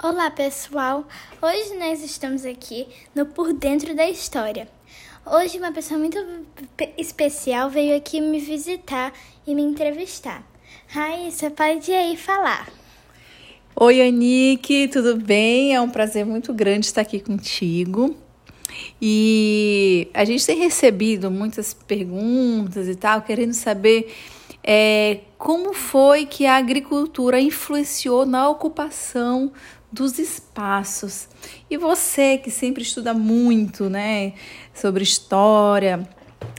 Olá, pessoal! Hoje nós estamos aqui no Por Dentro da História. Hoje uma pessoa muito especial veio aqui me visitar e me entrevistar. Raíssa, pode aí falar. Oi, Anique, tudo bem? É um prazer muito grande estar aqui contigo. E a gente tem recebido muitas perguntas e tal, querendo saber é, como foi que a agricultura influenciou na ocupação dos espaços. E você que sempre estuda muito, né, sobre história,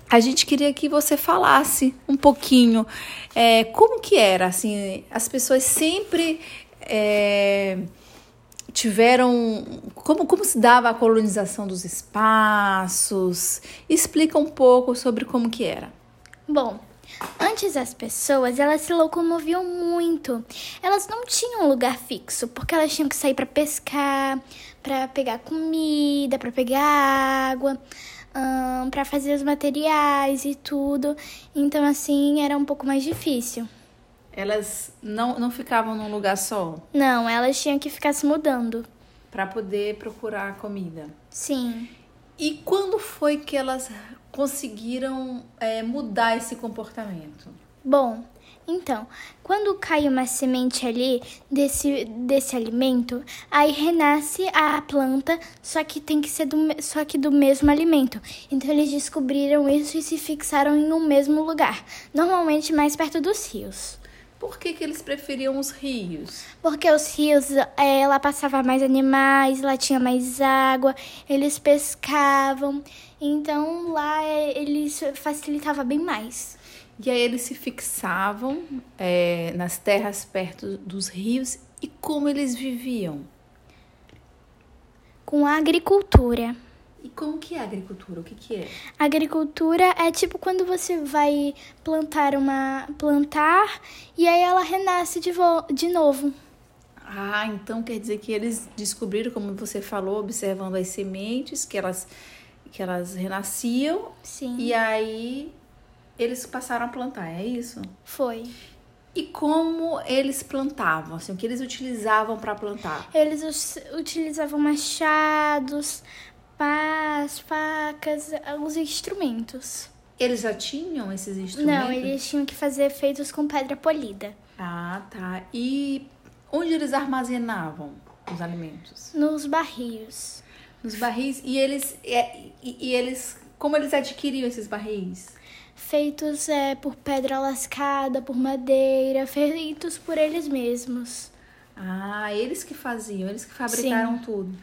a gente queria que você falasse um pouquinho é, como que era, assim, as pessoas sempre é, tiveram, como, como se dava a colonização dos espaços, explica um pouco sobre como que era. Bom, Antes as pessoas, elas se locomoviam muito. Elas não tinham um lugar fixo, porque elas tinham que sair para pescar, para pegar comida, para pegar água, um, para fazer os materiais e tudo. Então assim, era um pouco mais difícil. Elas não, não ficavam num lugar só? Não, elas tinham que ficar se mudando. Para poder procurar comida? Sim. E quando foi que elas conseguiram é, mudar esse comportamento? Bom, então, quando cai uma semente ali desse, desse alimento, aí renasce a planta, só que tem que ser do, só que do mesmo alimento. Então eles descobriram isso e se fixaram em um mesmo lugar, normalmente mais perto dos rios. Por que, que eles preferiam os rios? Porque os rios, é, lá passava mais animais, lá tinha mais água, eles pescavam, então lá é, eles facilitava bem mais. E aí eles se fixavam é, nas terras perto dos rios e como eles viviam? Com a agricultura. E como que é a agricultura? O que, que é? agricultura é tipo quando você vai plantar uma plantar e aí ela renasce de, de novo. Ah, então quer dizer que eles descobriram, como você falou, observando as sementes, que elas que elas renasciam. Sim. E aí eles passaram a plantar, é isso? Foi. E como eles plantavam, assim, o que eles utilizavam para plantar? Eles utilizavam machados, pás, facas, alguns instrumentos. Eles já tinham esses instrumentos? Não, eles tinham que fazer feitos com pedra polida. Ah, tá. E onde eles armazenavam os alimentos? Nos barris. Nos barris. E eles, e, e eles, como eles adquiriam esses barris? Feitos é, por pedra lascada, por madeira, feitos por eles mesmos. Ah, eles que faziam, eles que fabricaram Sim. tudo.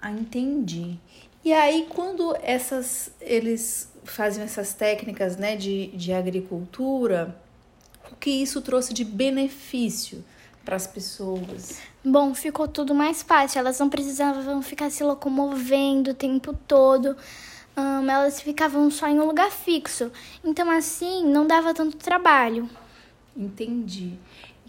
Ah, entendi. E aí, quando essas eles faziam essas técnicas né, de, de agricultura, o que isso trouxe de benefício para as pessoas? Bom, ficou tudo mais fácil. Elas não precisavam ficar se locomovendo o tempo todo. Um, elas ficavam só em um lugar fixo. Então, assim, não dava tanto trabalho. Entendi.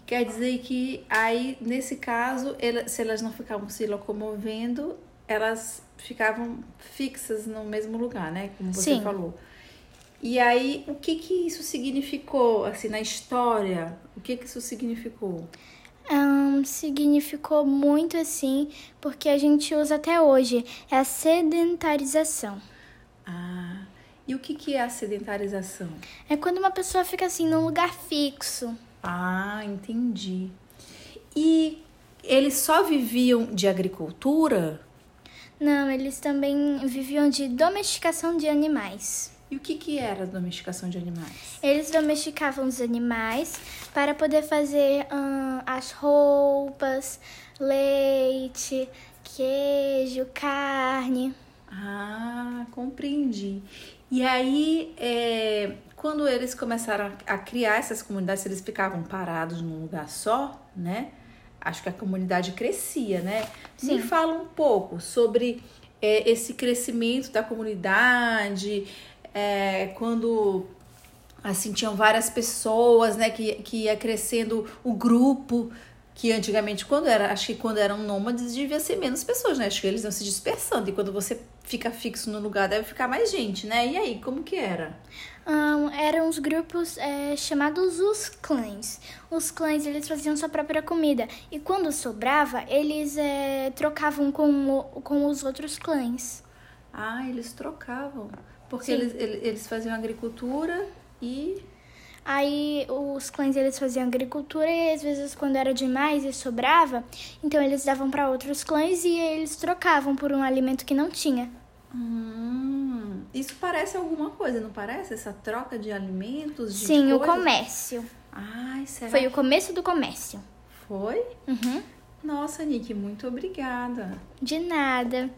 Quer dizer que aí, nesse caso, se elas não ficavam se locomovendo, elas ficavam fixas no mesmo lugar, né? Como você Sim. falou. E aí, o que que isso significou, assim, na história? O que que isso significou? Um, significou muito, assim, porque a gente usa até hoje. É a sedentarização. Ah, e o que que é a sedentarização? É quando uma pessoa fica, assim, num lugar fixo. Ah, entendi. E eles só viviam de agricultura? Não, eles também viviam de domesticação de animais. E o que, que era a domesticação de animais? Eles domesticavam os animais para poder fazer hum, as roupas, leite, queijo, carne. Ah, compreendi. E aí, é, quando eles começaram a criar essas comunidades, eles ficavam parados num lugar só, né? Acho que a comunidade crescia, né? Sim. Me fala um pouco sobre é, esse crescimento da comunidade, é, quando assim tinham várias pessoas, né, que, que ia crescendo o grupo que antigamente, quando era, acho que quando eram nômades, devia ser menos pessoas, né? Acho que eles iam se dispersando. E quando você fica fixo no lugar, deve ficar mais gente, né? E aí, como que era? Um, eram os grupos é, chamados os clãs. Os clãs eles faziam sua própria comida e quando sobrava eles é, trocavam com, o, com os outros clãs. Ah, eles trocavam porque eles, eles faziam agricultura e Aí os clãs eles faziam agricultura e às vezes quando era demais e sobrava, então eles davam para outros clãs e eles trocavam por um alimento que não tinha. Hum, isso parece alguma coisa, não parece? Essa troca de alimentos? De Sim, coisas? o comércio. Ai, será? Foi o começo do comércio. Foi? Uhum. Nossa, Nick, muito obrigada. De nada.